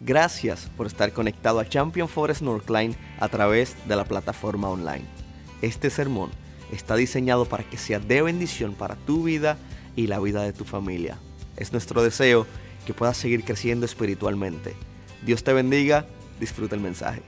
Gracias por estar conectado a Champion Forest Northline a través de la plataforma online. Este sermón está diseñado para que sea de bendición para tu vida y la vida de tu familia. Es nuestro deseo que puedas seguir creciendo espiritualmente. Dios te bendiga, disfruta el mensaje.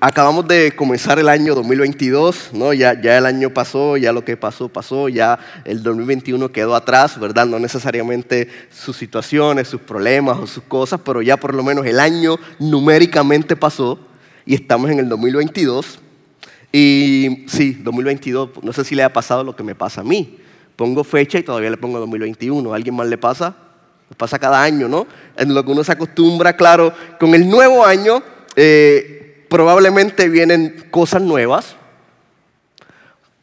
Acabamos de comenzar el año 2022, ¿no? Ya, ya el año pasó, ya lo que pasó, pasó, ya el 2021 quedó atrás, ¿verdad? No necesariamente sus situaciones, sus problemas o sus cosas, pero ya por lo menos el año numéricamente pasó y estamos en el 2022. Y sí, 2022, no sé si le ha pasado lo que me pasa a mí. Pongo fecha y todavía le pongo 2021. ¿A alguien más le pasa? Le pasa cada año, ¿no? En lo que uno se acostumbra, claro, con el nuevo año. Eh, probablemente vienen cosas nuevas,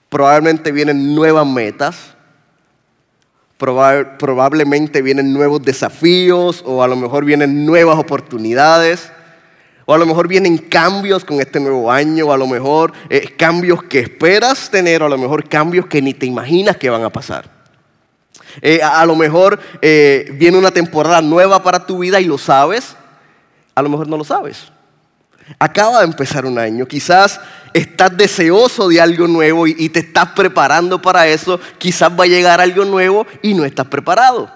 probablemente vienen nuevas metas, probablemente vienen nuevos desafíos o a lo mejor vienen nuevas oportunidades. O a lo mejor vienen cambios con este nuevo año, o a lo mejor eh, cambios que esperas tener, o a lo mejor cambios que ni te imaginas que van a pasar. Eh, a, lo mejor eh, viene una temporada nueva para tu vida y lo sabes, a lo mejor no lo sabes. Acaba de empezar un año, quizás estás deseoso de algo nuevo y, te estás preparando para eso, quizás va a llegar algo nuevo y no estás preparado.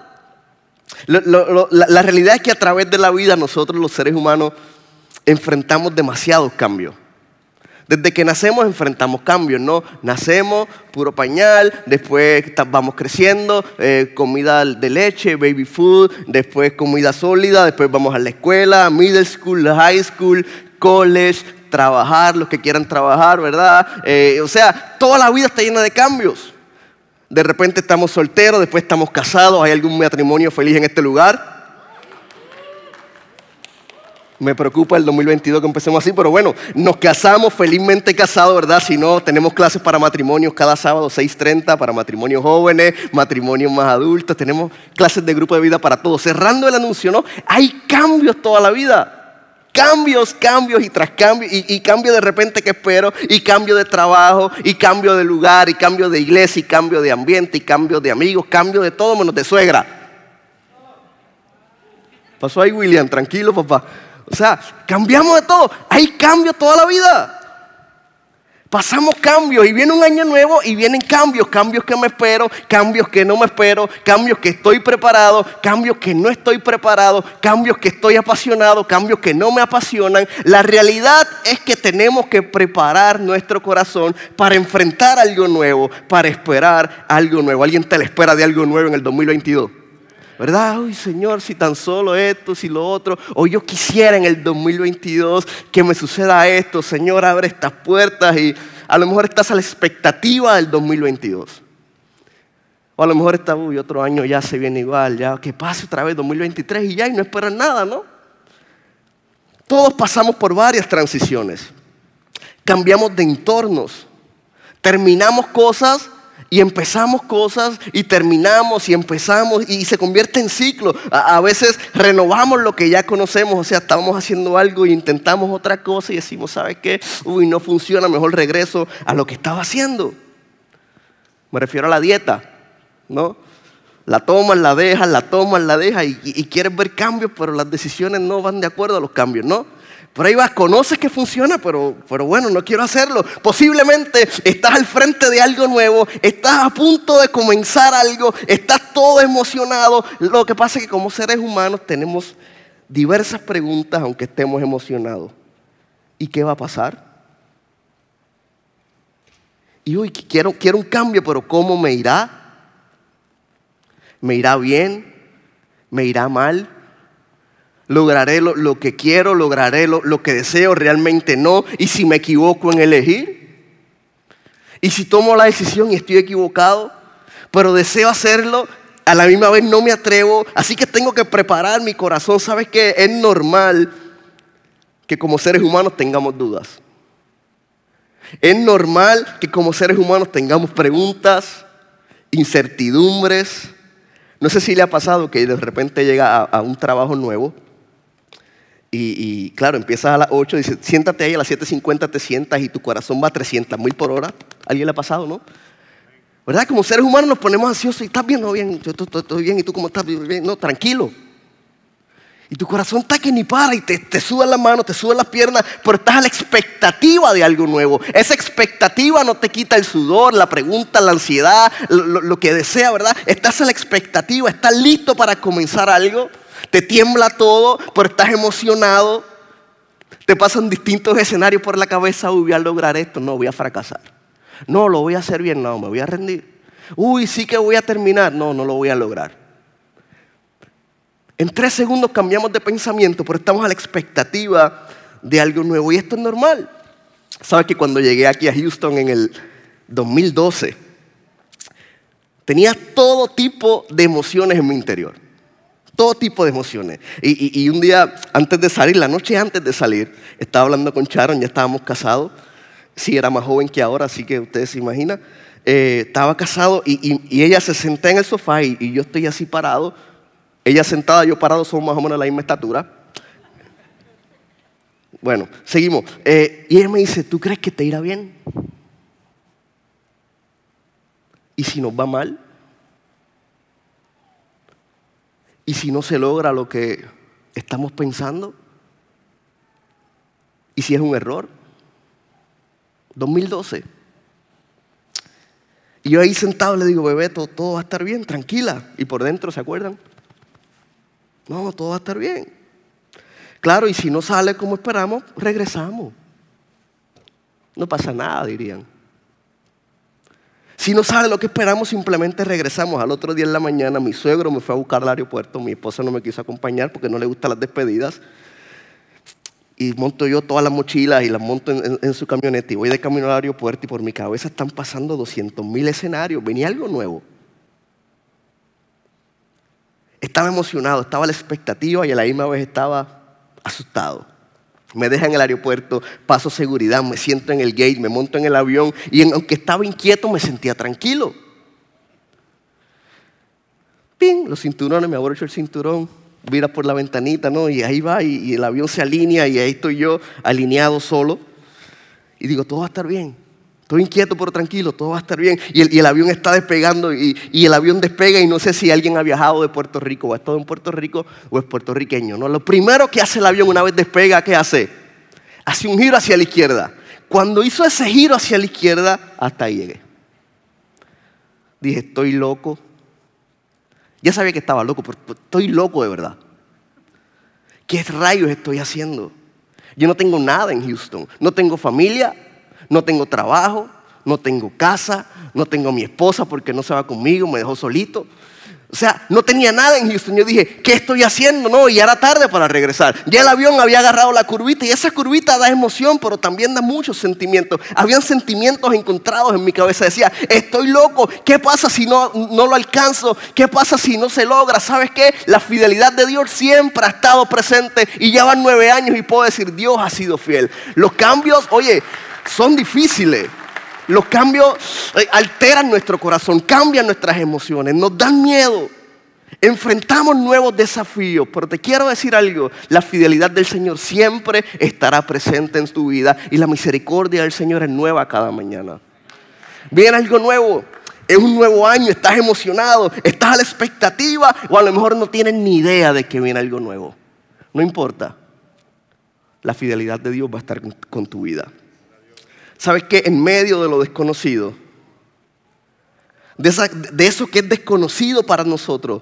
la, realidad es que a través de la vida nosotros los seres humanos enfrentamos demasiados cambios. Desde que nacemos enfrentamos cambios, ¿no? Nacemos, puro pañal, después vamos creciendo, eh, comida de leche, baby food, después comida sólida, después vamos a la escuela, middle school, high school, college, trabajar, los que quieran trabajar, ¿verdad? Eh, o sea, toda la vida está llena de cambios. De repente estamos solteros, después estamos casados, ¿hay algún matrimonio feliz en este lugar? Me preocupa el 2022 que empecemos así, pero bueno, nos casamos felizmente casados, ¿verdad? Si no, tenemos clases para matrimonios cada sábado 6.30, para matrimonios jóvenes, matrimonios más adultos, tenemos clases de grupo de vida para todos. Cerrando el anuncio, ¿no? Hay cambios toda la vida. Cambios, cambios y tras cambios, y, cambio de repente que espero, y cambio de trabajo, y cambio de lugar, y cambio de iglesia, y cambio de ambiente, y cambio de amigos, cambio de todo menos de suegra. Pasó ahí William, tranquilo papá. O sea, cambiamos de todo, hay cambios toda la vida. Pasamos cambios y viene un año nuevo y vienen cambios, cambios que me espero, cambios que no me espero, cambios que estoy preparado, cambios que no estoy preparado, cambios que estoy apasionado, cambios que no me apasionan. La realidad es que tenemos que preparar nuestro corazón para enfrentar algo nuevo, para esperar algo nuevo. ¿Alguien te le espera de algo nuevo en el 2022? ¿Verdad? Uy, Señor, si tan solo esto, si lo otro, o yo quisiera en el 2022 que me suceda esto, Señor, abre estas puertas y a lo mejor estás a la expectativa del 2022. O a lo mejor está, uy, otro año ya se viene igual, ya que pase otra vez 2023 y ya y no esperan nada, ¿no? Todos pasamos por varias transiciones. Cambiamos de entornos. Terminamos cosas y empezamos cosas y terminamos y empezamos y se convierte en ciclo. A, veces renovamos lo que ya conocemos, o sea, estamos haciendo algo e intentamos otra cosa y decimos, ¿sabes qué? Uy, no funciona, mejor regreso a lo que estaba haciendo. Me refiero a la dieta, ¿no? La tomas, la dejas, la tomas, la dejas y, y quieres ver cambios, pero las decisiones no van de acuerdo a los cambios, ¿no? Por ahí vas, conoces que funciona, pero, pero bueno, no quiero hacerlo. Posiblemente estás al frente de algo nuevo, estás a punto de comenzar algo, estás todo emocionado. Lo que pasa es que como seres humanos tenemos diversas preguntas aunque estemos emocionados. ¿Y qué va a pasar? Y hoy quiero, quiero un cambio, pero ¿cómo me irá? ¿Me irá bien? ¿Me irá mal? Lograré lo, que quiero, lograré lo, que deseo, realmente no. Y si me equivoco en elegir, y si tomo la decisión y estoy equivocado, pero deseo hacerlo, a la misma vez no me atrevo, así que tengo que preparar mi corazón. ¿Sabes qué? Es normal que como seres humanos tengamos dudas. Es normal que como seres humanos tengamos preguntas, incertidumbres. No sé si le ha pasado que de repente llega a un trabajo nuevo y, claro, empiezas a las 8, dice, siéntate ahí a las 7.50, te sientas y tu corazón va a 300 mil por hora. ¿Alguien le ha pasado, no? ¿Verdad? Como seres humanos nos ponemos ansiosos y estás bien, no bien, yo estoy, bien y tú cómo estás bien, no, tranquilo. Y tu corazón está que ni para y te, te sudan las manos, te sudan las piernas, pero estás a la expectativa de algo nuevo. Esa expectativa no te quita el sudor, la pregunta, la ansiedad, lo, lo que desea, ¿verdad? Estás a la expectativa, estás listo para comenzar algo. Te tiembla todo, pero estás emocionado. Te pasan distintos escenarios por la cabeza. Uy, voy a lograr esto. No, voy a fracasar. No, lo voy a hacer bien. No, me voy a rendir. Uy, sí que voy a terminar. No, no lo voy a lograr. En tres segundos cambiamos de pensamiento, pero estamos a la expectativa de algo nuevo. Y esto es normal. Sabes que cuando llegué aquí a Houston en el 2012, tenía todo tipo de emociones en mi interior. Todo tipo de emociones. Y, un día antes de salir, la noche antes de salir, estaba hablando con Sharon, ya estábamos casados. Sí, era más joven que ahora, así que ustedes se imaginan. Eh, estaba casado y, ella se sentó en el sofá y yo estoy así parado ella sentada, yo parado, somos más o menos la misma estatura. Bueno, seguimos. Eh, y ella me dice, ¿tú crees que te irá bien? ¿Y si nos va mal? ¿Y si no se logra lo que estamos pensando? ¿Y si es un error? 2012. Y yo ahí sentado le digo, bebé, todo, todo va a estar bien, tranquila. Y por dentro, ¿se acuerdan? No, todo va a estar bien. Claro, y si no sale como esperamos, regresamos. No pasa nada, dirían. Si no sale lo que esperamos, simplemente regresamos. Al otro día en la mañana, mi suegro me fue a buscar al aeropuerto, mi esposa no me quiso acompañar porque no le gustan las despedidas. Y monto yo todas las mochilas y las monto en, su camioneta y voy de camino al aeropuerto y por mi cabeza están pasando 200 mil escenarios. Venía algo nuevo. Estaba emocionado, estaba la expectativa y a la misma vez estaba asustado. Me deja en el aeropuerto, paso seguridad, me siento en el gate, me monto en el avión y aunque estaba inquieto me sentía tranquilo. ¡Ping! Los cinturones, me abrocho el cinturón, mira por la ventanita, ¿no? Y ahí va y, y el avión se alinea y ahí estoy yo alineado solo. Y digo, todo va a estar bien. Estoy inquieto pero tranquilo, todo va a estar bien. Y el, avión está despegando y, el avión despega y no sé si alguien ha viajado de Puerto Rico o ha estado en Puerto Rico o es puertorriqueño. ¿no? Lo primero que hace el avión una vez despega, ¿qué hace? Hace un giro hacia la izquierda. Cuando hizo ese giro hacia la izquierda, hasta ahí llegué. Dije, estoy loco. Ya sabía que estaba loco, pero estoy loco de verdad. ¿Qué rayos estoy haciendo? Yo no tengo nada en Houston. No tengo familia, no tengo trabajo, no tengo casa, no tengo mi esposa porque no se va conmigo, me dejó solito. O sea, no tenía nada en Houston. Yo dije, ¿qué estoy haciendo? No, y ya era tarde para regresar. Ya el avión había agarrado la curvita y esa curvita da emoción, pero también da muchos sentimientos. Habían sentimientos encontrados en mi cabeza. Decía, estoy loco. ¿Ququé pasa si no, no lo alcanzo? ¿Qué pasa si no se logra? ¿Sabes qué? La fidelidad de Dios siempre ha estado presente y ya van nueve años y puedo decir, Dios ha sido fiel. Los cambios, oye, son difíciles. Los cambios eh, alteran nuestro corazón, cambian nuestras emociones, nos dan miedo. Enfrentamos nuevos desafíos, pero te quiero decir algo, la fidelidad del Señor siempre estará presente en tu vida y la misericordia del Señor es nueva cada mañana. Viene algo nuevo, es un nuevo año, estás emocionado, estás a la expectativa o a lo mejor no tienes ni idea de que viene algo nuevo. No importa, la fidelidad de Dios va a estar con tu vida. ¿Sabes qué? En medio de lo desconocido, de, eso que es desconocido para nosotros,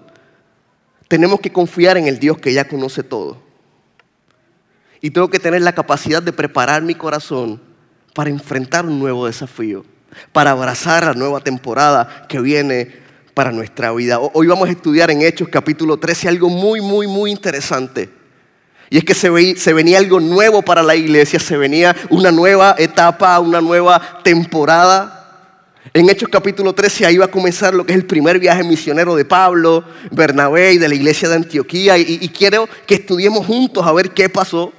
tenemos que confiar en el Dios que ya conoce todo. Y tengo que tener la capacidad de preparar mi corazón para enfrentar un nuevo desafío, para abrazar la nueva temporada que viene para nuestra vida. Hoy vamos a estudiar en Hechos capítulo 13 algo muy, muy, muy interesante. Y es que se, venía algo nuevo para la iglesia, se venía una nueva etapa, una nueva temporada. En Hechos capítulo 13 ahí va a comenzar lo que es el primer viaje misionero de Pablo, Bernabé y de la iglesia de Antioquía. Y, y quiero que estudiemos juntos a ver qué pasó.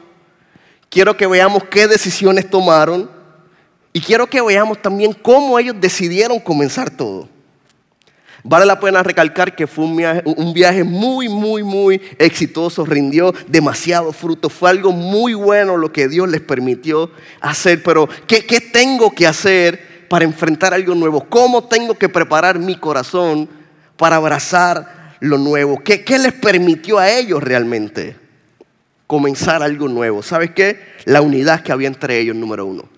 Quiero que veamos qué decisiones tomaron. Y quiero que veamos también cómo ellos decidieron comenzar todo. Vale la pena recalcar que fue un viaje, muy, muy, muy exitoso, rindió demasiado fruto, fue algo muy bueno lo que Dios les permitió hacer, pero ¿qué, tengo que hacer para enfrentar algo nuevo? ¿Cómo tengo que preparar mi corazón para abrazar lo nuevo? ¿Qué, les permitió a ellos realmente? comenzar algo nuevo. ¿Sabes qué? La unidad que había entre ellos, número uno.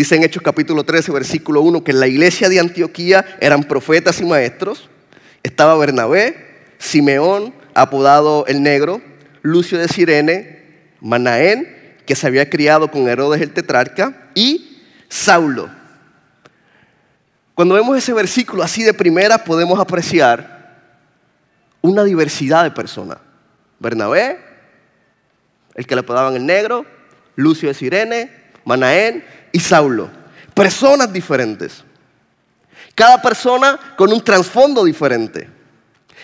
Dice en Hechos capítulo 13, versículo 1, que en la iglesia de Antioquía eran profetas y maestros. Estaba Bernabé, Simeón, apodado el negro, Lucio de Sirene, Manaén, que se había criado con Herodes el tetrarca, y Saulo. Cuando vemos ese versículo así de primera, podemos apreciar una diversidad de personas. Bernabé, el que le apodaban el negro, Lucio de Sirene, Manaén y Saulo. Personas diferentes. Cada persona con un trasfondo diferente.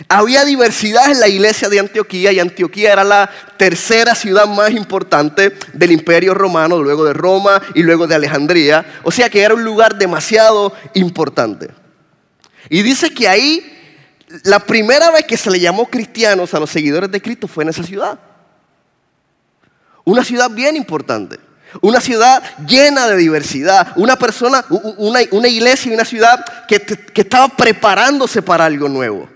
Había diversidad en la iglesia de Antioquía y Antioquía era la tercera ciudad más importante del imperio romano, luego de Roma y luego de Alejandría. O sea que era un lugar demasiado importante. Y dice que ahí la primera vez que se le llamó cristianos a los seguidores de Cristo fue en esa ciudad. Una ciudad bien importante. Una ciudad llena de diversidad. Una persona, una, iglesia y una ciudad que, que estaba preparándose para algo nuevo.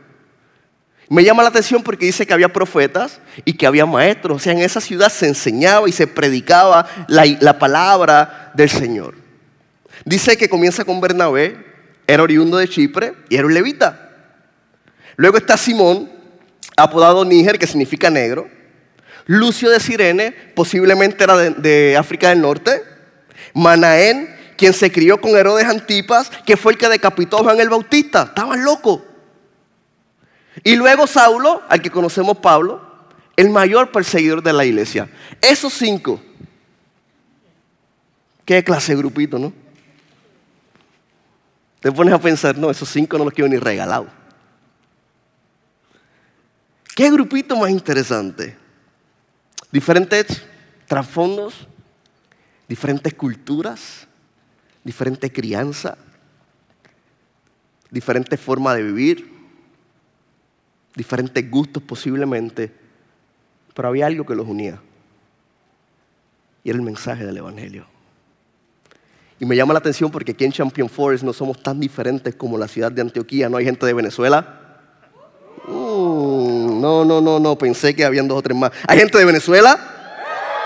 Me llama la atención porque dice que había profetas y que había maestros. O sea, en esa ciudad se enseñaba y se predicaba la, la palabra del Señor. Dice que comienza con Bernabé, era oriundo de Chipre y era un levita. Luego está Simón, apodado Níger, que significa negro. Lucio de Sirene, posiblemente era de, África del Norte. Manaén, quien se crió con Herodes Antipas, que fue el que decapitó a Juan el Bautista. Estaban locos. Y luego Saulo, al que conocemos Pablo, el mayor perseguidor de la iglesia. Esos cinco. Qué clase de grupito, ¿no? Te pones a pensar, no, esos cinco no los quiero ni regalados. ¿Qué grupito más interesante? Diferentes trasfondos, diferentes culturas, diferente crianza, diferente forma de vivir, diferentes gustos posiblemente, pero había algo que los unía. Y era el mensaje del Evangelio. Y me llama la atención porque aquí en Champion Forest no somos tan diferentes como la ciudad de Antioquía. No hay gente de Venezuela, No, no, no, no, pensé que habían dos o tres más. ¿Hay gente de Venezuela?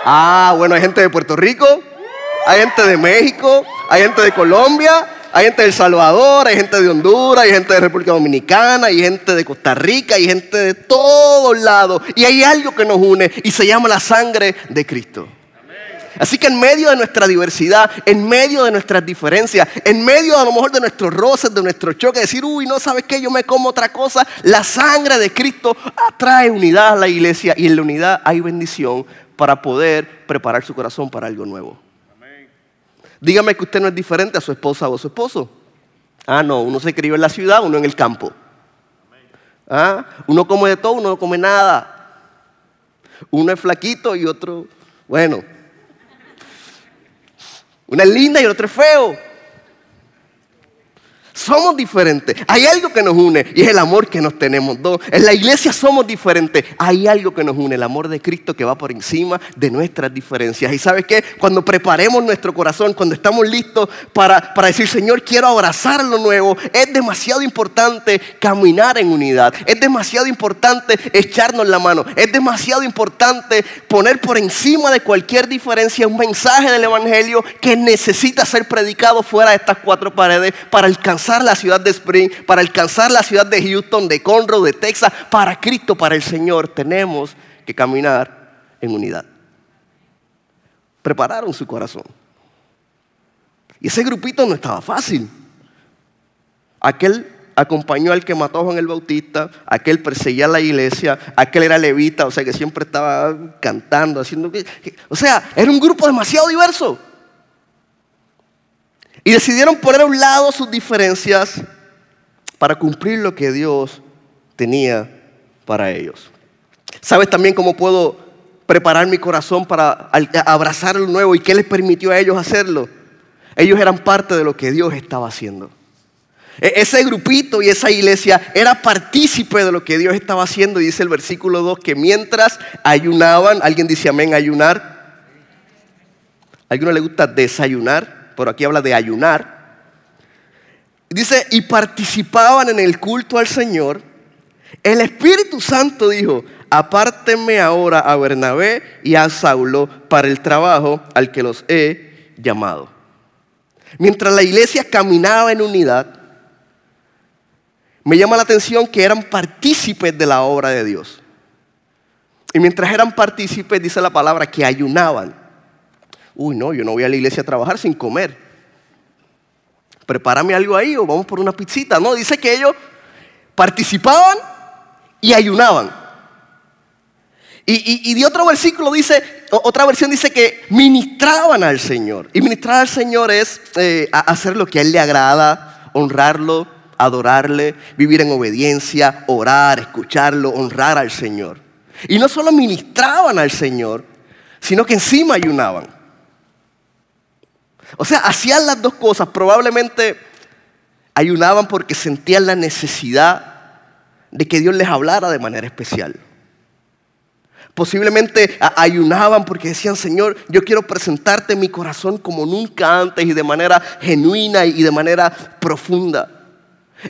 Ah, bueno, hay gente de Puerto Rico, hay gente de México, hay gente de Colombia, hay gente de El Salvador, hay gente de Honduras, hay gente de República Dominicana, hay gente de Costa Rica, hay gente de todos lados. Y hay algo que nos une y se llama la sangre de Cristo. Así que en medio de nuestra diversidad, en medio de nuestras diferencias, en medio a lo mejor de nuestros roces, de nuestro choque, decir, uy, no sabes qué, yo me como otra cosa, la sangre de Cristo atrae unidad a la iglesia y en la unidad hay bendición para poder preparar su corazón para algo nuevo. Dígame que usted no es diferente a su esposa o a su esposo. Ah, no, uno se crió en la ciudad, uno en el campo. Ah, uno come de todo, uno no come nada. Uno es flaquito y otro, bueno, una es linda y el otro es feo. Somos diferentes. Hay algo que nos une y es el amor que nos tenemos dos. En la iglesia somos diferentes. Hay algo que nos une, el amor de Cristo que va por encima de nuestras diferencias. Y sabes qué? Cuando preparemos nuestro corazón, cuando estamos listos para, para decir, Señor, quiero abrazar lo nuevo, es demasiado importante caminar en unidad. Es demasiado importante echarnos la mano. Es demasiado importante poner por encima de cualquier diferencia un mensaje del Evangelio que necesita ser predicado fuera de estas cuatro paredes para alcanzar la ciudad de Spring, para alcanzar la ciudad de Houston, de Conroe, de Texas, para Cristo, para el Señor, tenemos que caminar en unidad. Prepararon su corazón. Y ese grupito no estaba fácil. Aquel acompañó al que mató a Juan el Bautista, aquel perseguía a la iglesia, aquel era levita, o sea que siempre estaba cantando, haciendo... O sea, era un grupo demasiado diverso. Y decidieron poner a un lado sus diferencias para cumplir lo que Dios tenía para ellos. ¿Sabes también cómo puedo preparar mi corazón para abrazar lo nuevo y qué les permitió a ellos hacerlo? Ellos eran parte de lo que Dios estaba haciendo. E-, ese grupito y esa iglesia era partícipe de lo que Dios estaba haciendo. Y dice el versículo 2 que mientras ayunaban, alguien dice amén, ayunar. ¿A alguno le gusta desayunar? Pero aquí habla de ayunar. Dice, y participaban en el culto al Señor. El Espíritu Santo dijo, apártenme ahora a Bernabé y a Saulo para el trabajo al que los he llamado. Mientras la iglesia caminaba en unidad, me llama la atención que eran partícipes de la obra de Dios. Y mientras eran partícipes, dice la palabra, que ayunaban. Uy, no, yo no voy a la iglesia a trabajar sin comer. Prepárame algo ahí o vamos por una pizzita. No, dice que ellos participaban y ayunaban. Y, de otro versículo dice, otra versión dice que ministraban al Señor. Y ministrar al Señor es eh, hacer lo que a Él le agrada, honrarlo, adorarle, vivir en obediencia, orar, escucharlo, honrar al Señor. Y no solo ministraban al Señor, sino que encima ayunaban. O sea, hacían las dos cosas. Probablemente ayunaban porque sentían la necesidad de que Dios les hablara de manera especial. Posiblemente ayunaban porque decían, Señor, yo quiero presentarte mi corazón como nunca antes y de manera genuina y de manera profunda.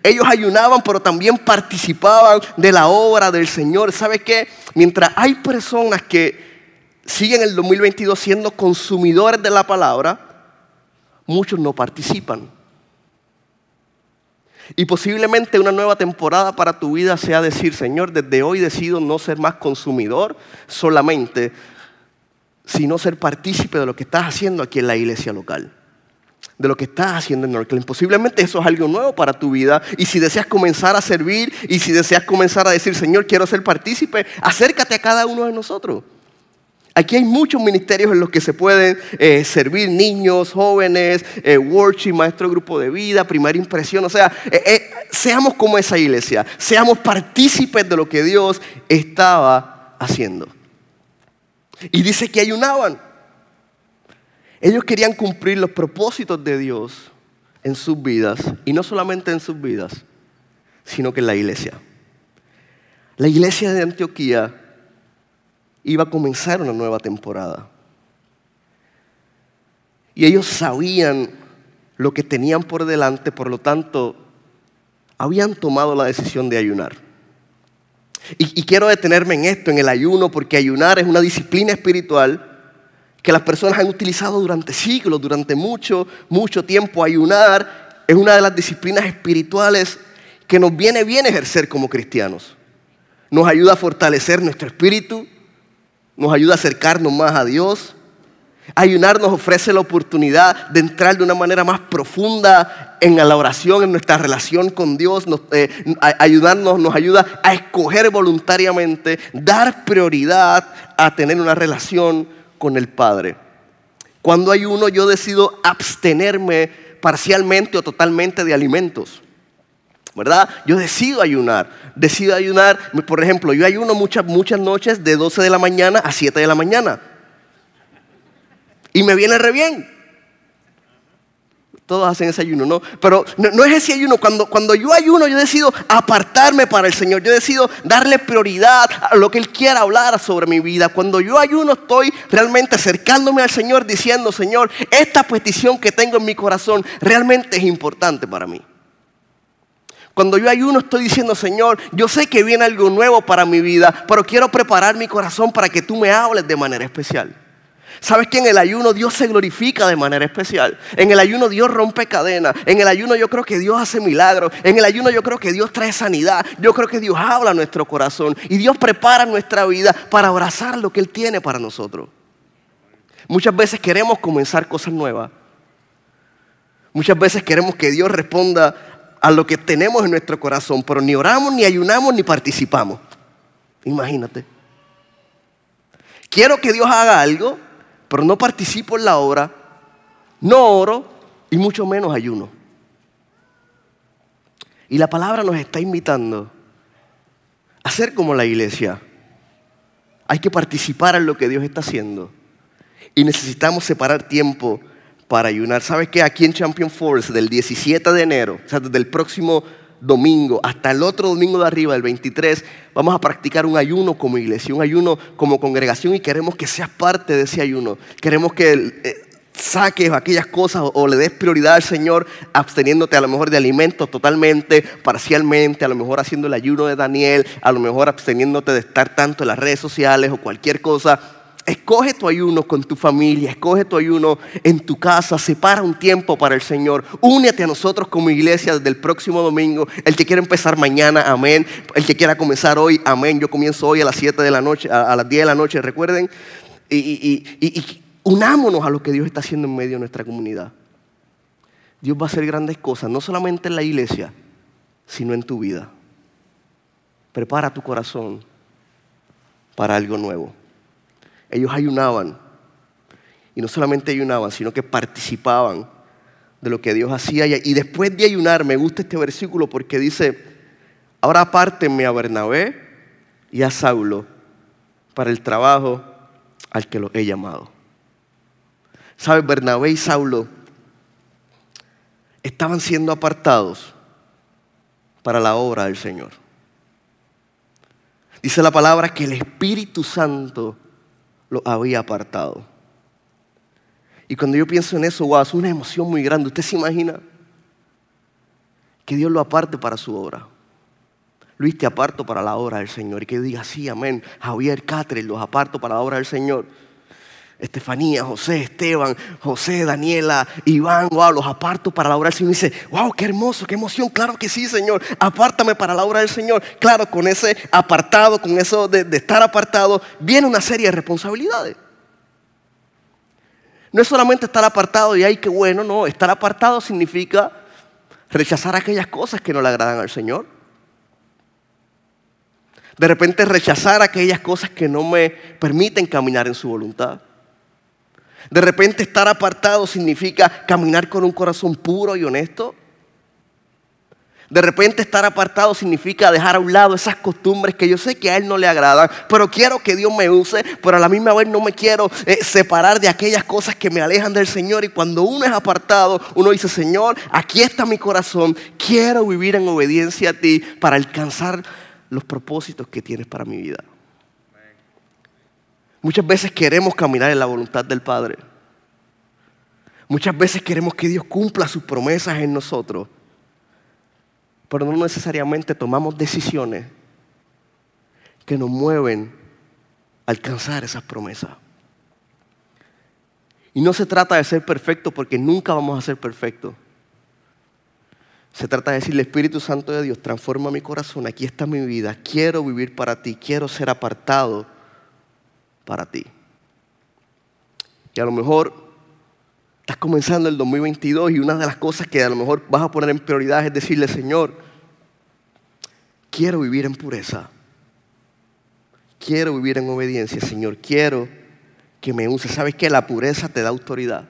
Ellos ayunaban, pero también participaban de la obra del Señor. ¿Sabe qué? Mientras hay personas que siguen el 2022 siendo consumidores de la palabra, muchos no participan. Y posiblemente una nueva temporada para tu vida sea decir, Señor, desde hoy decido no ser más consumidor solamente, sino ser partícipe de lo que estás haciendo aquí en la iglesia local de lo que estás haciendo en Northland. Posiblemente eso es algo nuevo para tu vida. Y si deseas comenzar a servir y si deseas comenzar a decir, Señor, quiero ser partícipe, acércate a cada uno de nosotros. Aquí hay muchos ministerios en los que se pueden eh, servir niños, jóvenes, eh, worship, maestro de grupo de vida, primera impresión. O sea, eh, seamos como esa iglesia, seamos partícipes de lo que Dios estaba haciendo. Y dice que ayunaban. Ellos querían cumplir los propósitos de Dios en sus vidas, y no solamente en sus vidas, sino que en la iglesia. La iglesia de Antioquía iba a comenzar una nueva temporada. Y ellos sabían lo que tenían por delante, por lo tanto, habían tomado la decisión de ayunar. Y, quiero detenerme en esto, en el ayuno, porque ayunar es una disciplina espiritual que las personas han utilizado durante siglos, durante mucho, mucho tiempo. Ayunar es una de las disciplinas espirituales que nos viene bien ejercer como cristianos. Nos ayuda a fortalecer nuestro espíritu, nos ayuda a acercarnos más a Dios. Ayunar nos ofrece la oportunidad de entrar de una manera más profunda en la oración, en nuestra relación con Dios. Nos, eh, ayudarnos nos ayuda a escoger voluntariamente, dar prioridad a tener una relación con el Padre. Cuando hay uno, yo decido abstenerme parcialmente o totalmente de alimentos. ¿Verdad? Yo decido ayunar, decido ayunar, por ejemplo, yo ayuno muchas, muchas noches de 12 de la mañana a 7 de la mañana. Y me viene re bien. Todos hacen ese ayuno, ¿no? Pero no, es ese ayuno. Cuando, cuando yo ayuno, yo decido apartarme para el Señor. Yo decido darle prioridad a lo que Él quiera hablar sobre mi vida. Cuando yo ayuno, estoy realmente acercándome al Señor diciendo, Señor, esta petición que tengo en mi corazón realmente es importante para mí. Cuando yo ayuno estoy diciendo, Señor, yo sé que viene algo nuevo para mi vida, pero quiero preparar mi corazón para que tú me hables de manera especial. ¿Sabes que en el ayuno Dios se glorifica de manera especial? En el ayuno Dios rompe cadenas. En el ayuno yo creo que Dios hace milagros. En el ayuno yo creo que Dios trae sanidad. Yo creo que Dios habla a nuestro corazón. Y Dios prepara nuestra vida para abrazar lo que Él tiene para nosotros. Muchas veces queremos comenzar cosas nuevas. Muchas veces queremos que Dios responda a lo que tenemos en nuestro corazón, pero ni oramos, ni ayunamos, ni participamos. Imagínate. Quiero que Dios haga algo, pero no participo en la obra, no oro y mucho menos ayuno. Y la palabra nos está invitando a ser como la iglesia. Hay que participar en lo que Dios está haciendo. Y necesitamos separar tiempo para ayunar. ¿Sabes qué? Aquí en Champion Force, del 17 de enero, o sea, desde el próximo domingo hasta el otro domingo de arriba, el 23, vamos a practicar un ayuno como iglesia, un ayuno como congregación y queremos que seas parte de ese ayuno. Queremos que eh, saques aquellas cosas o, o le des prioridad al Señor, absteniéndote a lo mejor de alimentos totalmente, parcialmente, a lo mejor haciendo el ayuno de Daniel, a lo mejor absteniéndote de estar tanto en las redes sociales o cualquier cosa. Escoge tu ayuno con tu familia, escoge tu ayuno en tu casa, separa un tiempo para el Señor. Únete a nosotros como iglesia desde el próximo domingo. El que quiera empezar mañana, amén. El que quiera comenzar hoy, amén. Yo comienzo hoy a las 7 de la noche, a, las 10 de la noche, recuerden. Y- y unámonos a lo que Dios está haciendo en medio de nuestra comunidad. Dios va a hacer grandes cosas, no solamente en la iglesia, sino en tu vida. Prepara tu corazón para algo nuevo. Ellos ayunaban. Y no solamente ayunaban, sino que participaban de lo que Dios hacía. Y después de ayunar, me gusta este versículo porque dice, ahora apártenme a Bernabé y a Saulo para el trabajo al que los he llamado. ¿Sabes? Bernabé y Saulo estaban siendo apartados para la obra del Señor. Dice la palabra que el Espíritu Santo los había apartado. Y cuando yo pienso en eso, wow, es una emoción muy grande. ¿Usted se imagina que Dios lo aparte para su obra? Luis, te aparto para la obra del Señor. Y que diga, sí, amén. Javier, Catherine, los aparto para la obra del Señor. Estefanía, José, Esteban, José, Daniela, Iván, wow, los aparto para la obra del Señor. Y dice, wow, qué hermoso, qué emoción. Claro que sí, Señor. Apártame para la obra del Señor. Claro, con ese apartado, con eso de, de estar apartado, viene una serie de responsabilidades. No es solamente estar apartado y ay, qué bueno, no. Estar apartado significa rechazar aquellas cosas que no le agradan al Señor. De repente rechazar aquellas cosas que no me permiten caminar en su voluntad. De repente estar apartado significa caminar con un corazón puro y honesto. De repente estar apartado significa dejar a un lado esas costumbres que yo sé que a Él no le agradan, pero quiero que Dios me use, pero a la misma vez no me quiero eh, separar de aquellas cosas que me alejan del Señor. Y cuando uno es apartado, uno dice, Señor, aquí está mi corazón, quiero vivir en obediencia a ti para alcanzar los propósitos que tienes para mi vida. Muchas veces queremos caminar en la voluntad del Padre. Muchas veces queremos que Dios cumpla sus promesas en nosotros, pero no necesariamente tomamos decisiones que nos mueven a alcanzar esas promesas. Y no se trata de ser perfecto porque nunca vamos a ser perfectos. Se trata de decirle, Espíritu Santo de Dios, transforma mi corazón, aquí está mi vida, quiero vivir para ti, quiero ser apartado para ti. Y a lo mejor estás comenzando el 2022 y una de las cosas que a lo mejor vas a poner en prioridad es decirle, Señor, quiero vivir en pureza, quiero vivir en obediencia, Señor, quiero que me use. ¿Sabes que La pureza te da autoridad.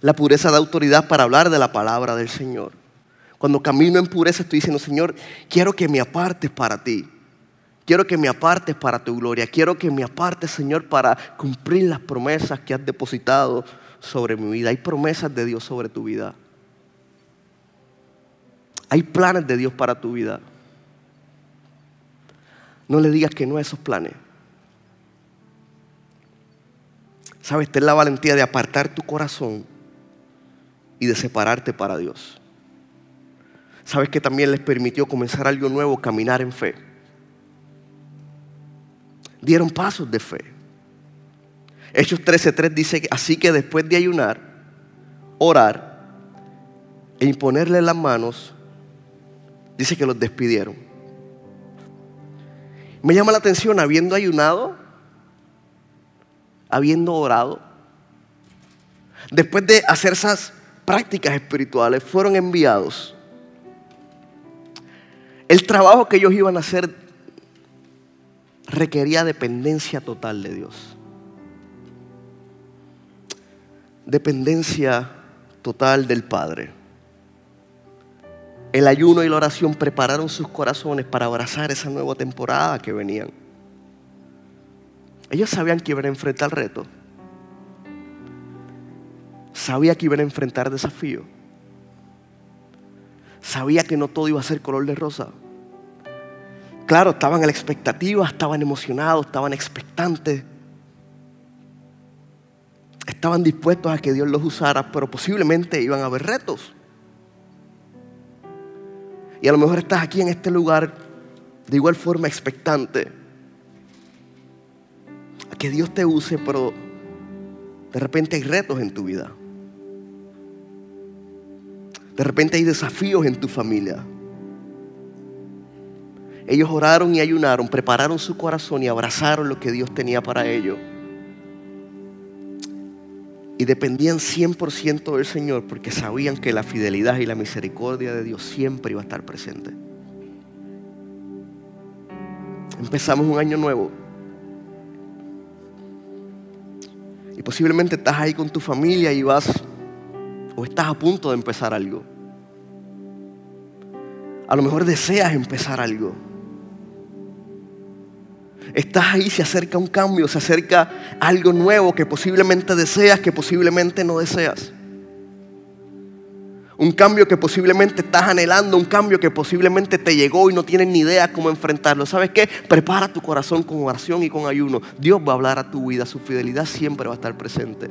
La pureza da autoridad para hablar de la palabra del Señor. Cuando camino en pureza estoy diciendo, Señor, quiero que me apartes para ti. Quiero que me apartes para tu gloria. Quiero que me apartes, Señor, para cumplir las promesas que has depositado sobre mi vida. Hay promesas de Dios sobre tu vida. Hay planes de Dios para tu vida. No le digas que no a esos planes. Sabes, ten la valentía de apartar tu corazón y de separarte para Dios. Sabes que también les permitió comenzar algo nuevo, caminar en fe. Dieron pasos de fe. Hechos 13:3 dice así que después de ayunar, orar e imponerle las manos, dice que los despidieron. Me llama la atención, habiendo ayunado, habiendo orado, después de hacer esas prácticas espirituales, fueron enviados. El trabajo que ellos iban a hacer requería dependencia total de Dios. Dependencia total del Padre. El ayuno y la oración prepararon sus corazones para abrazar esa nueva temporada que venían. Ellos sabían que iban a enfrentar retos. Sabía que iban a enfrentar desafíos. Sabía que no todo iba a ser color de rosa. Claro, estaban a la expectativa, estaban emocionados, estaban expectantes. estaban dispuestos a que Dios los usara, pero posiblemente iban a haber retos. Y a lo mejor estás aquí en este lugar de igual forma expectante a que Dios te use, pero de repente hay retos en tu vida. De repente hay desafíos en tu familia. Ellos oraron y ayunaron, prepararon su corazón y abrazaron lo que Dios tenía para ellos. Y dependían 100% del Señor porque sabían que la fidelidad y la misericordia de Dios siempre iba a estar presente. Empezamos un año nuevo. Y posiblemente estás ahí con tu familia y vas o estás a punto de empezar algo. A lo mejor deseas empezar algo. Estás ahí, se acerca un cambio, se acerca algo nuevo que posiblemente deseas, que posiblemente no deseas. Un cambio que posiblemente estás anhelando, un cambio que posiblemente te llegó y no tienes ni idea cómo enfrentarlo. ¿Sabes qué? Prepara tu corazón con oración y con ayuno. Dios va a hablar a tu vida, su fidelidad siempre va a estar presente.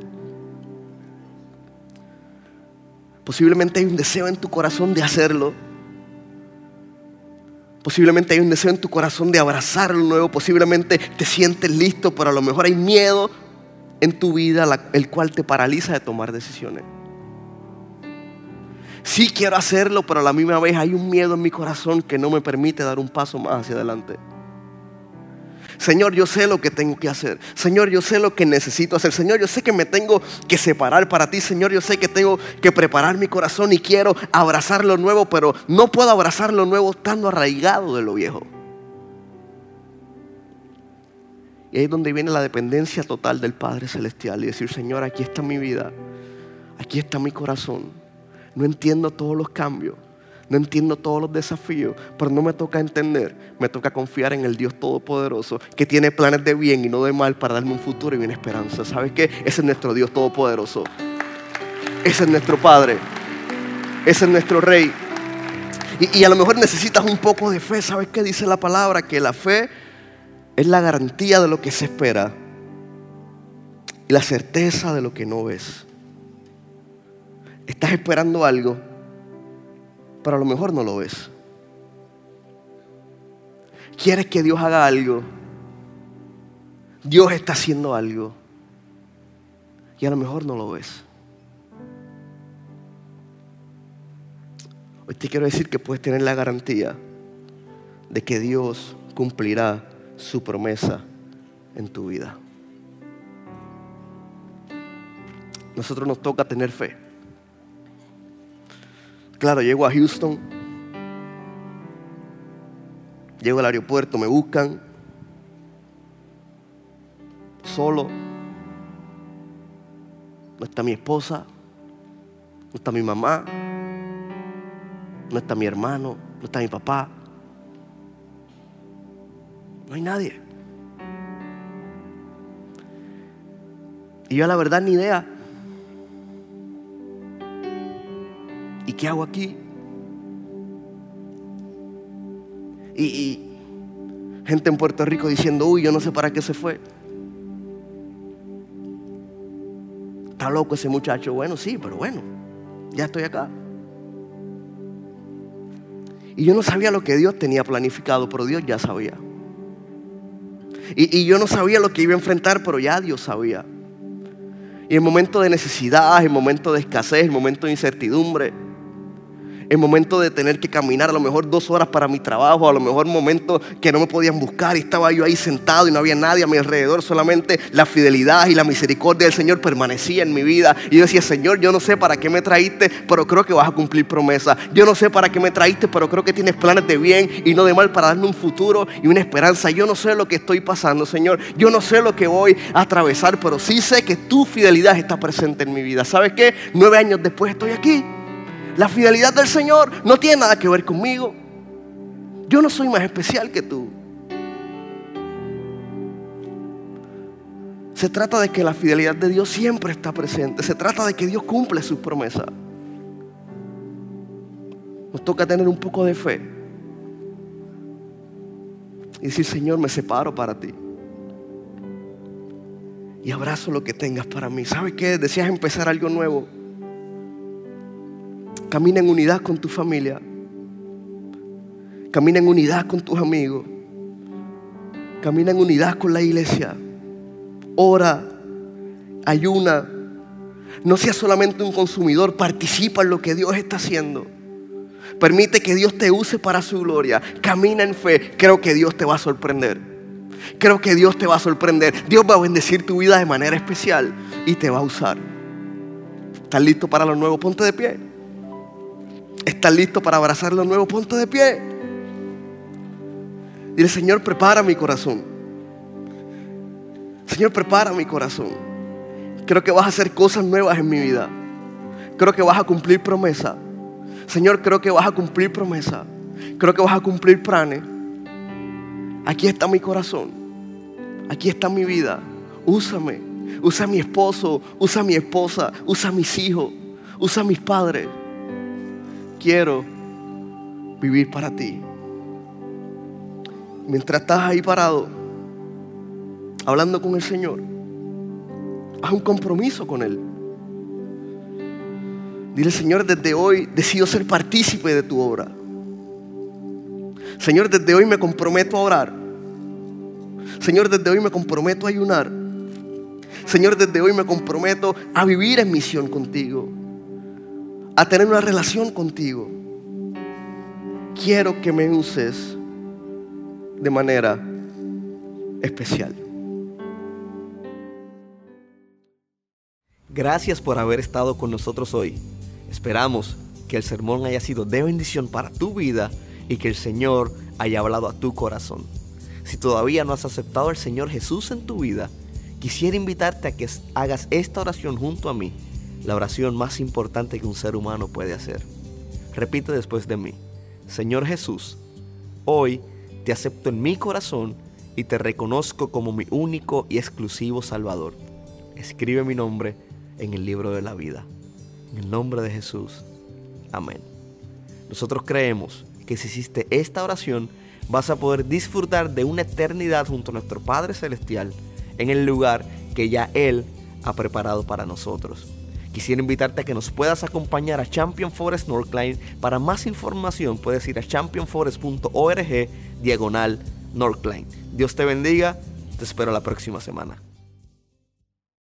Posiblemente hay un deseo en tu corazón de hacerlo. Posiblemente hay un deseo en tu corazón de abrazar lo nuevo. Posiblemente te sientes listo, pero a lo mejor hay miedo en tu vida el cual te paraliza de tomar decisiones. Sí quiero hacerlo, pero a la misma vez hay un miedo en mi corazón que no me permite dar un paso más hacia adelante. Señor, yo sé lo que tengo que hacer. Señor, yo sé lo que necesito hacer. Señor, yo sé que me tengo que separar para ti. Señor, yo sé que tengo que preparar mi corazón y quiero abrazar lo nuevo, pero no puedo abrazar lo nuevo estando arraigado de lo viejo. Y ahí es donde viene la dependencia total del Padre Celestial y decir, Señor, aquí está mi vida, aquí está mi corazón. No entiendo todos los cambios, no entiendo todos los desafíos, pero no me toca entender, me toca confiar en el Dios Todopoderoso que tiene planes de bien y no de mal para darme un futuro y una esperanza. ¿Sabes qué? Ese es nuestro Dios Todopoderoso. Ese es nuestro Padre. Ese es nuestro Rey. Y, a lo mejor necesitas un poco de fe. ¿Sabes qué dice la palabra? Que la fe es la garantía de lo que se espera y la certeza de lo que no ves. Estás esperando algo pero a lo mejor no lo ves. Quieres que Dios haga algo. Dios está haciendo algo. Y a lo mejor no lo ves. Hoy te quiero decir que puedes tener la garantía de que Dios cumplirá su promesa en tu vida. Nosotros nos toca tener fe. Claro, llego a Houston, llego al aeropuerto, me buscan, solo, no está mi esposa, no está mi mamá, no está mi hermano, no está mi papá, no hay nadie. Y yo la verdad ni idea qué hago aquí? Y, gente en Puerto Rico diciendo, uy, yo no sé para qué se fue. Está loco ese muchacho. Bueno, sí, pero bueno, ya estoy acá. Y yo no sabía lo que Dios tenía planificado, pero Dios ya sabía. Y, y, yo no sabía lo que iba a enfrentar, pero ya Dios sabía. Y en momentos de necesidad, en momentos de escasez, en momentos de incertidumbre, en momento de tener que caminar a lo mejor dos horas para mi trabajo, a lo mejor momentos que no me podían buscar y estaba yo ahí sentado y no había nadie a mi alrededor, solamente la fidelidad y la misericordia del Señor permanecía en mi vida. Y yo decía, Señor, yo no sé para qué me traíste, pero creo que vas a cumplir promesa. Yo no sé para qué me traíste, pero creo que tienes planes de bien y no de mal para darme un futuro y una esperanza. Yo no sé lo que estoy pasando, Señor. Yo no sé lo que voy a atravesar, pero sí sé que tu fidelidad está presente en mi vida. ¿Sabes qué? Nueve años después estoy aquí. La fidelidad del Señor no tiene nada que ver conmigo. Yo no soy más especial que tú. Se trata de que la fidelidad de Dios siempre está presente. Se trata de que Dios cumple sus promesas. Nos toca tener un poco de fe. Y decir, Señor, me separo para ti. y abrazo lo que tengas para mí. ¿Sabes qué? Deseas empezar algo nuevo. Camina en unidad con tu familia. Camina en unidad con tus amigos. Camina en unidad con la iglesia. Ora, ayuna. No seas solamente un consumidor, participa en lo que Dios está haciendo. Permite que Dios te use para su gloria. Camina en fe. Creo que Dios te va a sorprender. Creo que Dios te va a sorprender. Dios va a bendecir tu vida de manera especial y te va a usar. ¿Estás listo para lo nuevo? Ponte de pie. ¿Estás listo para abrazar lo nuevo? Ponte de pie. Dile, Señor, prepara mi corazón. Señor, prepara mi corazón. Creo que vas a hacer cosas nuevas en mi vida. Creo que vas a cumplir promesa. Señor, creo que vas a cumplir promesa. Creo que vas a cumplir planes. Aquí está mi corazón. Aquí está mi vida. Úsame. Usa a mi esposo. Usa a mi esposa. Usa a mis hijos. Usa a mis padres. Quiero vivir para ti. Mientras estás ahí parado, hablando con el Señor, haz un compromiso con Él. Dile, Señor, desde hoy decido ser partícipe de tu obra. Señor, desde hoy me comprometo a orar. Señor, desde hoy me comprometo a ayunar. Señor, desde hoy me comprometo a vivir en misión contigo. A tener una relación contigo. Quiero que me uses de manera especial. Gracias por haber estado con nosotros hoy. Esperamos que el sermón haya sido de bendición para tu vida y que el Señor haya hablado a tu corazón. Si todavía no has aceptado al Señor Jesús en tu vida, quisiera invitarte a que hagas esta oración junto a mí, la oración más importante que un ser humano puede hacer. Repite después de mí, Señor Jesús, hoy te acepto en mi corazón y te reconozco como mi único y exclusivo Salvador. Escribe mi nombre en el libro de la vida. En el nombre de Jesús. Amén. Nosotros creemos que si hiciste esta oración, vas a poder disfrutar de una eternidad junto a nuestro Padre Celestial en el lugar que ya Él ha preparado para nosotros. Quisiera invitarte a que nos puedas acompañar a Champion Forest Northline. Para más información puedes ir a championforest.org diagonal Northline. Dios te bendiga. Te espero la próxima semana.